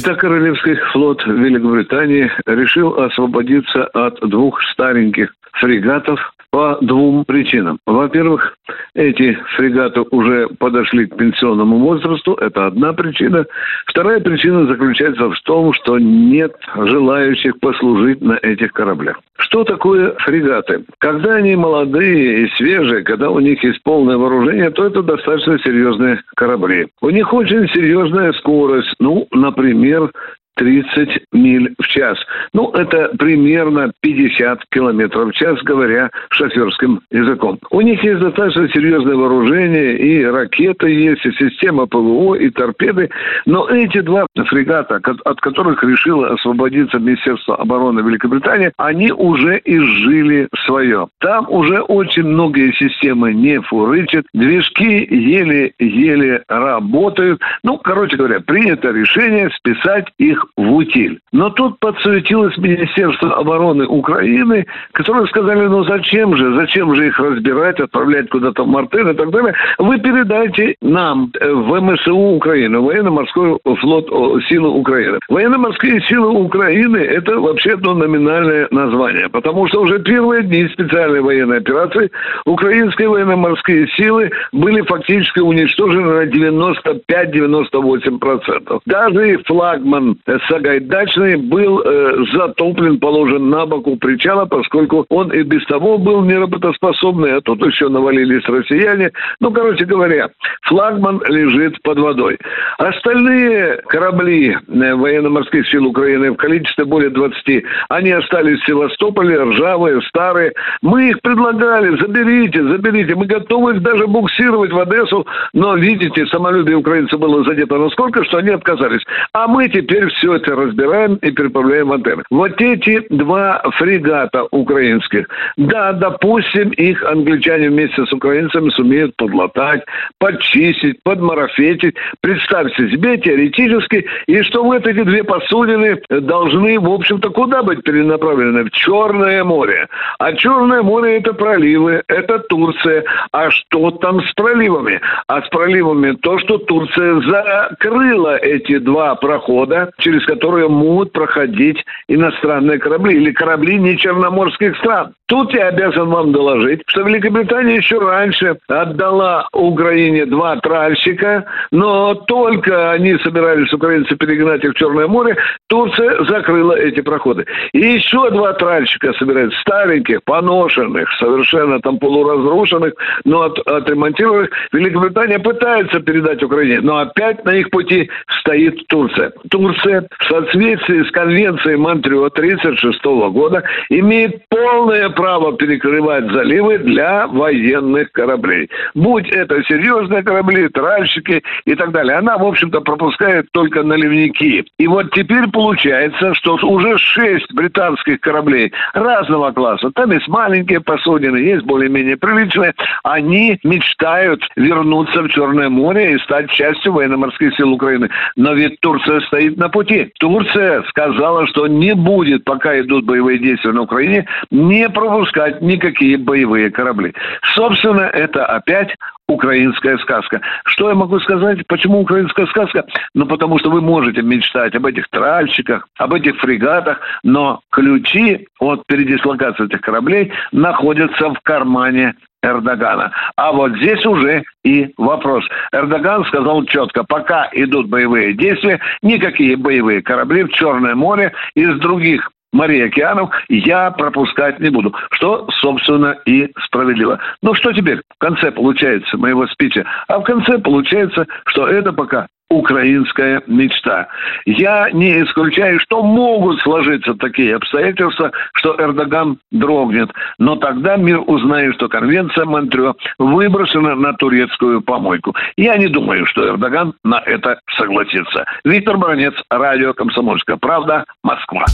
Итак, Королевский флот Великобритании решил освободиться от двух стареньких фрегатов по двум причинам. Во-первых, эти фрегаты уже подошли к пенсионному возрасту, это одна причина. Вторая причина заключается в том, что нет желающих послужить на этих кораблях. Что такое фрегаты? Когда они молодые и свежие, когда у них есть полное вооружение, то это достаточно серьезные корабли. У них очень серьезная скорость. Ну, например, 30 миль в час. Ну, это примерно 50 километров в час, говоря шоферским языком. У них есть достаточно серьезное вооружение, и ракеты есть, и система ПВО, и торпеды. Но эти два фрегата, от которых решило освободиться Министерство обороны Великобритании, они уже изжили свое. Там уже очень многие системы не фурычат, движки еле-еле работают. Ну, короче говоря, принято решение списать их в утиль. Но тут подсуетилось Министерство обороны Украины, которые сказали, ну зачем же, зачем же их разбирать, отправлять куда-то в Мартын и так далее. Вы передайте нам э, в МСУ Украины, военно-морской флот силы Украины. Военно-морские силы Украины – это вообще одно номинальное название, потому что уже первые дни специальной военной операции украинские военно-морские силы были фактически уничтожены на 95-98%. Даже флагман Сагайдачный был э, затоплен, положен на бок у причала, поскольку он и без того был неработоспособный, а тут еще навалились россияне. Ну, короче говоря, флагман лежит под водой. Остальные корабли э, военно-морских сил Украины в количестве более 20, они остались в Севастополе, ржавые, старые. Мы их предлагали, заберите, заберите. Мы готовы их даже буксировать в Одессу, но, видите, самолюбие украинцев было задето насколько, что они отказались. А мы теперь все это разбираем и переправляем в антенны. Вот эти два фрегата украинских, да, допустим, их англичане вместе с украинцами сумеют подлатать, подчистить, подмарафетить. Представьте себе теоретически, и что вот эти две посудины должны, в общем-то, куда быть перенаправлены? В Черное море. А Черное море это проливы, это Турция. А что там с проливами? А с проливами то, что Турция закрыла эти два прохода, через которые могут проходить иностранные корабли или корабли не черноморских стран. Тут я обязан вам доложить, что Великобритания еще раньше отдала Украине два тральщика, но только они собирались украинцы перегнать их в Черное море, Турция закрыла эти проходы. И еще два тральщика собираются, стареньких, поношенных, совершенно там полуразрушенных, но от, отремонтированных. Великобритания пытается передать Украине, но опять на их пути стоит Турция. Турция в соответствии с конвенцией Монтрео 1936 года имеет полное право перекрывать заливы для военных кораблей. Будь это серьезные корабли, тральщики и так далее. Она, в общем-то, пропускает только наливники. И вот теперь получается, что уже шесть британских кораблей разного класса, там есть маленькие посудины, есть более-менее приличные, они мечтают вернуться в Черное море и стать частью военно-морских сил Украины. Но ведь Турция стоит на пути. Турция сказала, что не будет, пока идут боевые действия на Украине, не пропускать никакие боевые корабли. Собственно, это опять украинская сказка. Что я могу сказать? Почему украинская сказка? Ну, потому что вы можете мечтать об этих тральщиках, об этих фрегатах, но ключи от передислокации этих кораблей находятся в кармане Эрдогана. А вот здесь уже и вопрос. Эрдоган сказал четко, пока идут боевые действия, никакие боевые корабли в Черное море из других морей океанов я пропускать не буду. Что, собственно, и справедливо. Ну что теперь в конце получается моего спича? А в конце получается, что это пока украинская мечта. Я не исключаю, что могут сложиться такие обстоятельства, что Эрдоган дрогнет. Но тогда мир узнает, что конвенция Монтрё выброшена на турецкую помойку. Я не думаю, что Эрдоган на это согласится. Виктор Баранец, радио «Комсомольская правда», Москва.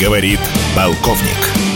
Говорит полковник.